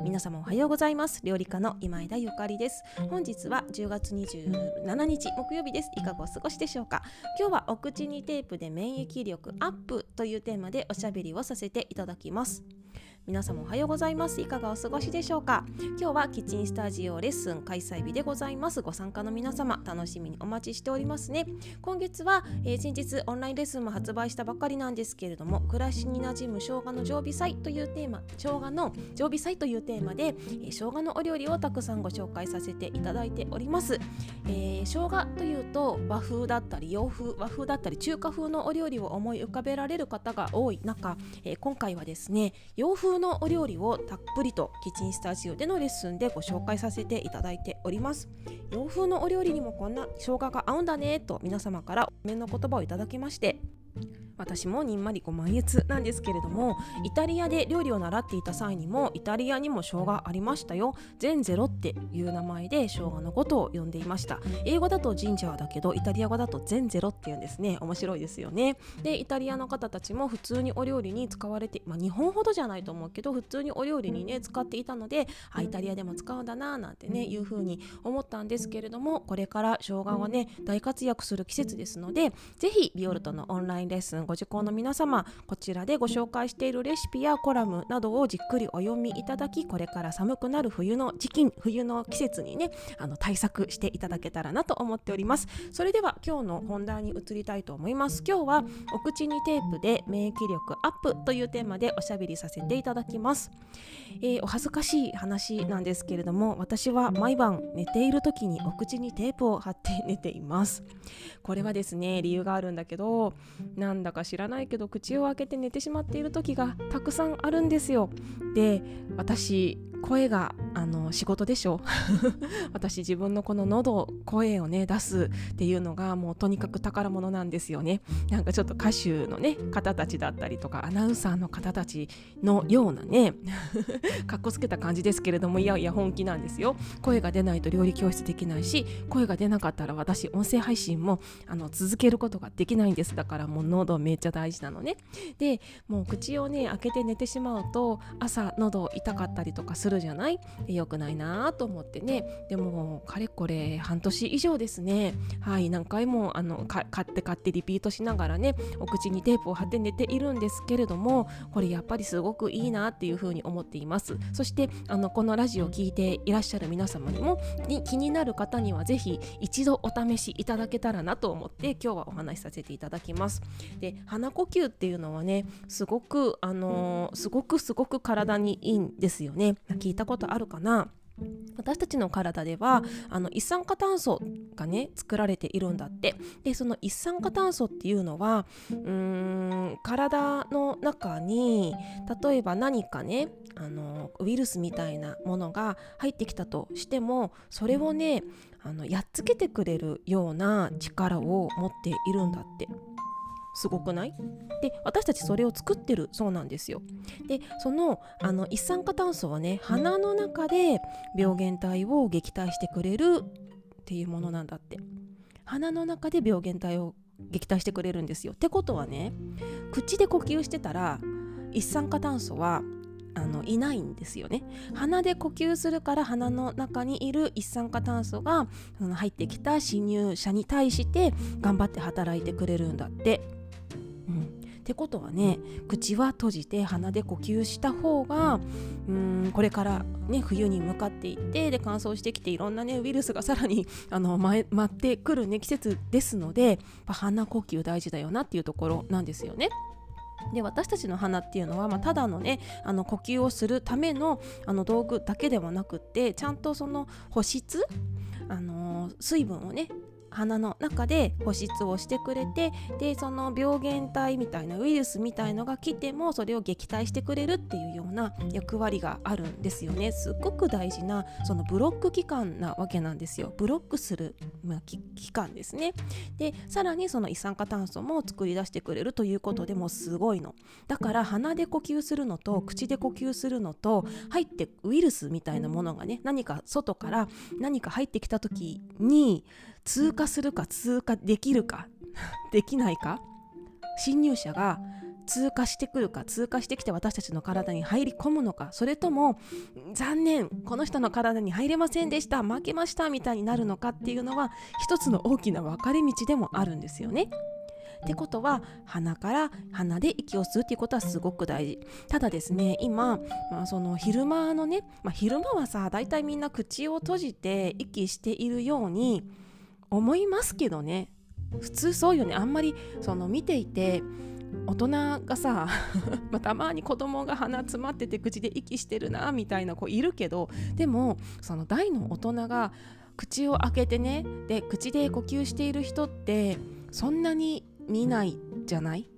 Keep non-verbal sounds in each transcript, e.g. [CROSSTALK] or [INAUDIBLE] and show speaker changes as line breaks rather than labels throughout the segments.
皆様おはようございます。料理家の今枝ゆかりです。本日は10月27日木曜日です。いかがお過ごしでしょうか？今日はお口にテープで免疫力アップというテーマでおしゃべりをさせていただきます。皆様おはようございます。いかがお過ごしでしょうか？今日はキッチンスタジオレッスン開催日でございます。ご参加の皆様楽しみにお待ちしておりますね。今月は、えー、先日オンラインレッスンも発売したばかりなんですけれども暮らしに馴染む生姜の常備菜というテーマ生姜の常備菜というテーマで、えー、生姜のお料理をたくさんご紹介させていただいております、えー、生姜というと和風だったり洋風和風だったり中華風のお料理を思い浮かべられる方が多い中、えー、今回はですね洋風風のお料理をたっぷりとキッチンスタジオでのレッスンでご紹介させていただいております。洋風のお料理にもこんな生姜が合うんだねと皆様からお面の言葉をいただきまして私もにんまりご満悦なんですけれどもイタリアで料理を習っていた際にもイタリアにも生姜ありましたよ。全ゼロっていう名前で生姜のことを呼んでいました。英語だとジンジャーだけどイタリア語だと全ゼロっていうんですね。面白いですよね。でイタリアの方たちも普通にお料理に使われてまあ日本ほどじゃないと思うけど普通にお料理にね使っていたのであイタリアでも使うんだななんてねいうふうに思ったんですけれどもこれから生姜はね大活躍する季節ですのでぜひビオルトのオンラインレッスンご受講の皆様こちらでご紹介しているレシピやコラムなどをじっくりお読みいただきこれから寒くなる冬の時期冬の季節にねあの対策していただけたらなと思っております。それでは今日の本題に移りたいと思います。今日はお口にテープで免疫力アップというテーマでおしゃべりさせていただきます、えー、お恥ずかしい話なんですけれども私は毎晩寝ている時にお口にテープを貼って寝ています。これはですね理由があるんだけどなんだか知らないけど口を開けて寝てしまっている時がたくさんあるんですよ。で私声があの仕事でしょ。[LAUGHS] 私自分のこの喉声をね出すっていうのがもうとにかく宝物なんですよね。なんかちょっと歌手のね方たちだったりとかアナウンサーの方たちのようなねかっこつけた感じですけれどもいやいや本気なんですよ。声が出ないと料理教室できないし声が出なかったら私音声配信もあの続けることができないんです。だからもう喉めっちゃ大事なのね。でもう口をね開けて寝てしまうと朝喉痛かったりとかするじゃない？良くないなと思ってね。でもかれこれ半年以上ですね。はい何回もあの買って買ってリピートしながらねお口にテープを貼って寝ているんですけれどもこれやっぱりすごくいいなっていうふうに思っています。そしてあのこのラジオを聴いていらっしゃる皆様にもに気になる方にはぜひ一度お試しいただけたらなと思って今日はお話しさせていただきます。で鼻呼吸っていうのはねすごくあの、すごくすごく体にいいんですよね。聞いたことあるかな。私たちの体ではあの一酸化炭素がね作られているんだって。でその一酸化炭素っていうのはうーん体の中に例えば何かねあのウイルスみたいなものが入ってきたとしてもそれをねあのやっつけてくれるような力を持っているんだって。すごくない？で私たちそれを作ってるそうなんですよ。でそのあの一酸化炭素はね鼻の中で病原体を撃退してくれるっていうものなんだって。鼻の中で病原体を撃退してくれるんですよ。ってことはね口で呼吸してたら一酸化炭素はあのいないんですよね。鼻で呼吸するから鼻の中にいる一酸化炭素が入ってきた侵入者に対して頑張って働いてくれるんだって。うん、ってことはね口は閉じて鼻で呼吸した方がうんこれからね冬に向かっていってで乾燥してきていろんなねウイルスがさらにあの待ってくるね季節ですので鼻呼吸大事だよなっていうところなんですよね。で私たちの鼻っていうのは、まあ、ただのねあの呼吸をするためのあの道具だけではなくってちゃんとその保湿、あの、水分をね鼻の中で保湿をしてくれてでその病原体みたいなウイルスみたいのが来てもそれを撃退してくれるっていうような役割があるんですよね。すっごく大事なそのブロック期間なわけなんですよ。ブロックする、まあ、期間ですね。でさらにその一酸化炭素も作り出してくれるということでもすごいの。だから鼻で呼吸するのと口で呼吸するのと入ってウイルスみたいなものがね何か外から何か入ってきた時に通過するか通過できるか [LAUGHS] できないか侵入者が通過してくるか通過してきて私たちの体に入り込むのかそれとも残念この人の体に入れませんでした負けましたみたいになるのかっていうのは一つの大きな分かれ道でもあるんですよね。ってことは鼻から鼻で息を吸うっていうことはすごく大事ただですね今、まあ、その昼間のね、まあ、昼間はさ大体みんな口を閉じて息しているように思いますけどね。普通そうよね。あんまりその見ていて大人がさ [LAUGHS] ま、たまに子供が鼻詰まってて口で息してるなみたいな子いるけどでもその大の大人が口を開けてねで口で呼吸している人ってそんなに見ないじゃない？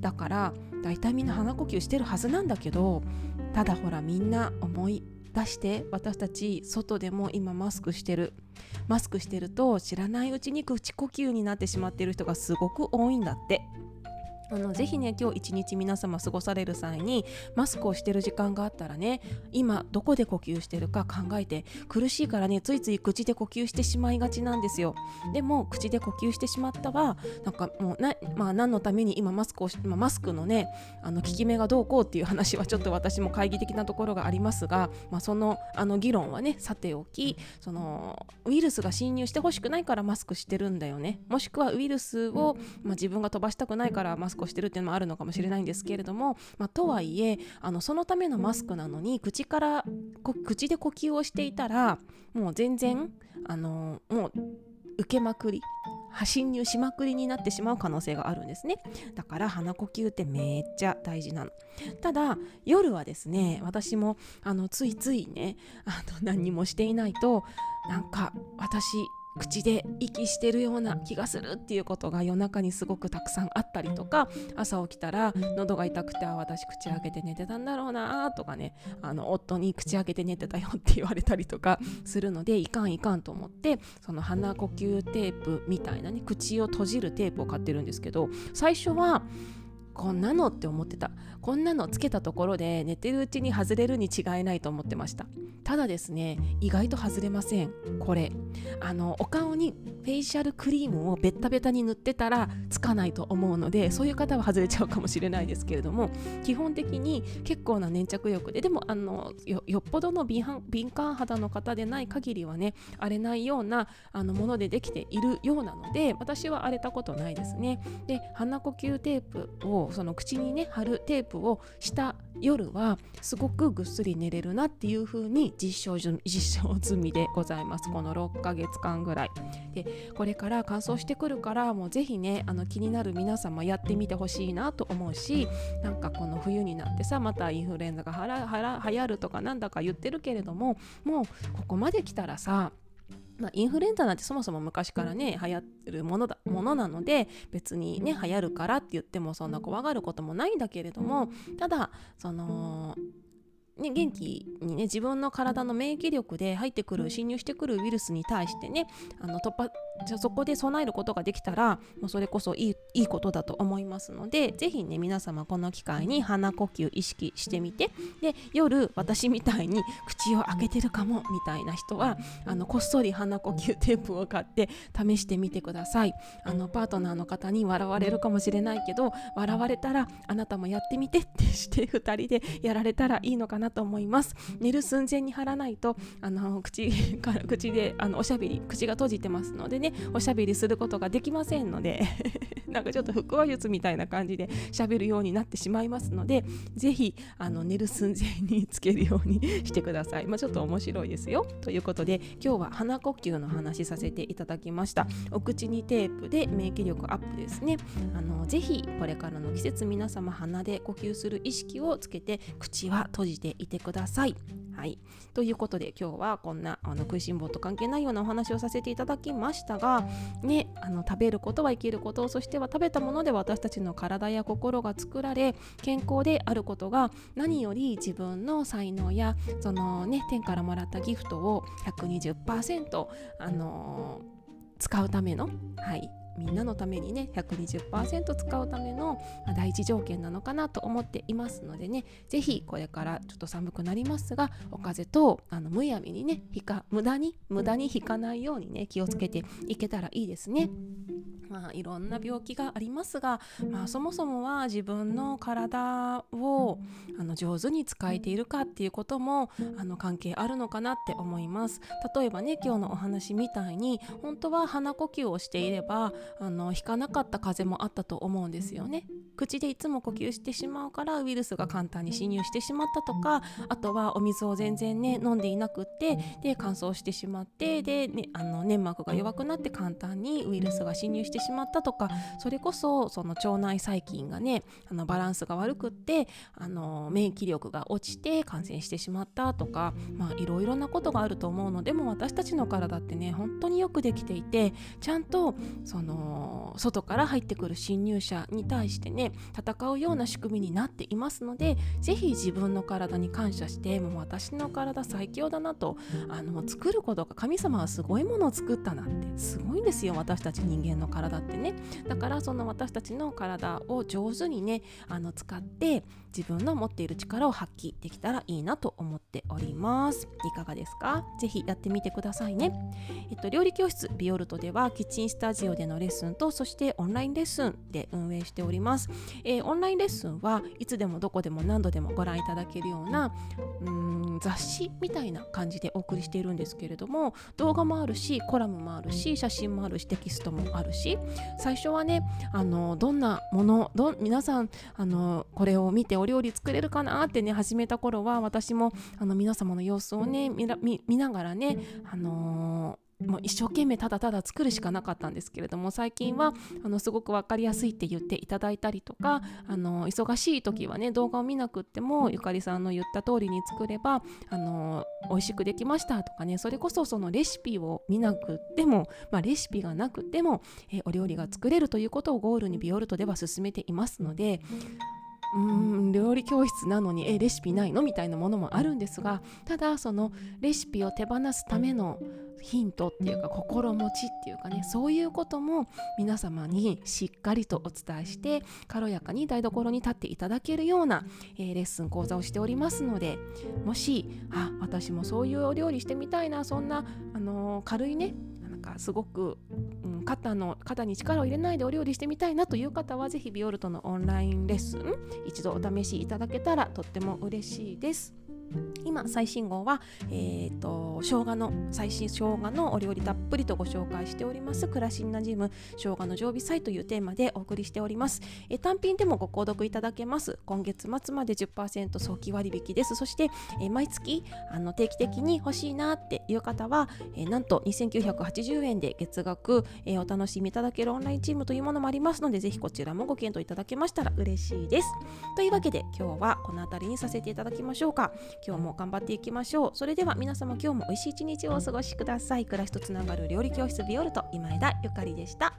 だから大体みんな鼻呼吸してるはずなんだけどただほらみんな思い出して私たち外でも今マスクしてる。マスクしてると知らないうちに口呼吸になってしまっている人がすごく多いんだって。あのぜひね今日一日皆様過ごされる際にマスクをしてる時間があったらね今どこで呼吸してるか考えて苦しいからねついつい口で呼吸してしまいがちなんですよ。でも口で呼吸してしまったはなんかもうな、まあ、何のために今マスクをし、まあ、マスクのねあの効き目がどうこうっていう話はちょっと私も懐疑的なところがありますが、まあ、そのあの議論はねさておきそのウイルスが侵入してほしくないからマスクしてるんだよね。もしくはウイルスを、まあ、自分が飛ばしたくないからマスククをしてるっていうのもあるのかもしれないんですけれども、まあ、とはいえあのそのためのマスクなのに口から口で呼吸をしていたらもう全然あのもう受けまくり侵入しまくりになってしまう可能性があるんですね。だから鼻呼吸ってめっちゃ大事なの。ただ夜はですね私もあのついついねあの何もしていないとなんか私口で息してるような気がするっていうことが夜中にすごくたくさんあったりとか朝起きたら喉が痛くてあ私口開けて寝てたんだろうなとかね。あの夫に口開けて寝てたよって言われたりとかするのでいかんいかんと思ってその鼻呼吸テープみたいなね口を閉じるテープを買ってるんですけど最初はこんなのって思ってた。こんなのつけたところで寝てるうちに外れるに違いないと思ってました。ただですね意外と外れません。これ。あのお顔にフェイシャルクリームをベッタベタに塗ってたらつかないと思うのでそういう方は外れちゃうかもしれないですけれども基本的に結構な粘着力ででもあのよっぽどの敏感肌の方でない限りはね荒れないようなあのものでできているようなので私は荒れたことないですね。で鼻呼吸テープをその口にね貼るテープをした夜はすごくぐっすり寝れるなっていう風に実証実証済みでございます。この6ヶ月間ぐらい。でこれから乾燥してくるからもうぜひねあの気になる皆様やってみてほしいなと思うしなんかこの冬になってさまたインフルエンザがはらはら流行るとかなんだか言ってるけれどももうここまで来たらさまあ、インフルエンザなんてそもそも昔からね流行ってるものだものなので別にね流行るからって言ってもそんな怖がることもないんだけれどもただそのね、元気にね自分の体の免疫力で入ってくる侵入してくるウイルスに対してねあの突破じゃそこで備えることができたらもうそれこそいいいいことだと思いますのでぜひね皆様この機会に鼻呼吸意識してみてで夜私みたいに口を開けてるかもみたいな人はあのこっそり鼻呼吸テープを買って試してみてください。あのパートナーの方に笑われるかもしれないけど笑われたらあなたもやってみてってして2人でやられたらいいのかなと思います。寝る寸前に貼らないとあの口から口であのおしゃべり口が閉じてますのでね。ねおしゃべりすることができませんので [LAUGHS] なんかちょっと腹話術みたいな感じでしゃべるようになってしまいますのでぜひあの寝る寸前につけるようにしてください、まあ、ちょっと面白いですよ。ということで今日は鼻呼吸の話させていただきました。お口にテープで免疫力アップですね。あのぜひこれからの季節皆様鼻で呼吸する意識をつけて口は閉じていてください。はい、ということで今日はこんなあの食いしん坊と関係ないようなお話をさせていただきました。が、ね、あの食べることは生きることそしては食べたもので私たちの体や心が作られ健康であることが何より自分の才能やその、ね、天からもらったギフトを120%、あのー、使うための、はい、みんなのためにね120%使うための第一条件なのかなと思っていますのでね是非これからちょっと寒くなりますがお風邪とあのむやみにねひか無駄に無駄に引かないようにね気をつけていけたらいいですね。まあ、いろんな病気がありますが、まあ、そもそもは自分の体をあの上手に使えているかっていうこともあの関係あるのかなって思います例えばね今日のお話みたいに本当は鼻呼吸をしていればあの引かなかった風邪もあったと思うんですよね。口でいつも呼吸してしまうからウイルスが簡単に侵入してしまったとかあとはお水を全然ね飲んでいなくってで乾燥してしまってで、ね、あの粘膜が弱くなって簡単にウイルスが侵入してしまったとかそれこそその腸内細菌がねあのバランスが悪くってあの免疫力が落ちて感染してしまったとかまあいろいろなことがあると思うのでも私たちの体ってね本当によくできていてちゃんとその外から入ってくる侵入者に対してね戦うような仕組みになっていますので是非自分の体に感謝してもう私の体最強だなとあの作ることが神様はすごいものを作ったなってすごいんですよ私たち人間の体ってね。だからその私たちの体を上手にねあの使って自分の持っている力を発揮できたらいいなと思っております。いかがですか？ぜひやってみてくださいね。えっと料理教室ビオルトではキッチンスタジオでのレッスンとそしてオンラインレッスンで運営しております。えー、オンラインレッスンはいつでもどこでも何度でもご覧いただけるようなうん雑誌みたいな感じでお送りしているんですけれども動画もあるしコラムもあるし写真もあるしテキストもあるし最初はねあのどんなものど皆さんあのこれを見てお料理作れるかなってね始めた頃は私もあの皆様の様子をね見ながらねあのーもう一生懸命ただただ作るしかなかったんですけれども最近はあのすごく分かりやすいって言っていただいたりとかあの忙しい時はね動画を見なくってもゆかりさんの言った通りに作ればあの美味しくできましたとかねそれこそそのレシピを見なくっても、まあ、レシピがなくても、えお料理が作れるということをゴールにビオルトでは進めていますのでうん料理教室なのにえレシピないの？みたいなものもあるんですがただそのレシピを手放すためのヒントっていうか心持ちっていうかねそういうことも皆様にしっかりとお伝えして軽やかに台所に立っていただけるような、えー、レッスン講座をしておりますのでもしあ私もそういうお料理してみたいなそんな、あのー、軽いねかすごく、うん、肩の肩に力を入れないでお料理してみたいなという方はぜひビオルトのオンラインレッスン一度お試しいただけたらとっても嬉しいです。今最新号は、えーと、生姜の最新生姜のお料理たっぷりとご紹介しております。暮らしになじむ生姜の常備菜というテーマでお送りしております、え単品でもご購読いただけます。今月末まで10%早期割引です。そして、え毎月あの定期的に欲しいなっていう方は、えなんと2980円で月額、えお楽しみいただけるオンラインチームというものもありますのでぜひこちらもご検討いただけましたら嬉しいです。というわけで今日はこの辺りにさせていただきましょうか。今日も頑張っていきましょう。それでは皆様今日も美味しい一日をお過ごしください。暮らしとつながる料理教室ビオルト今枝ゆかりでした。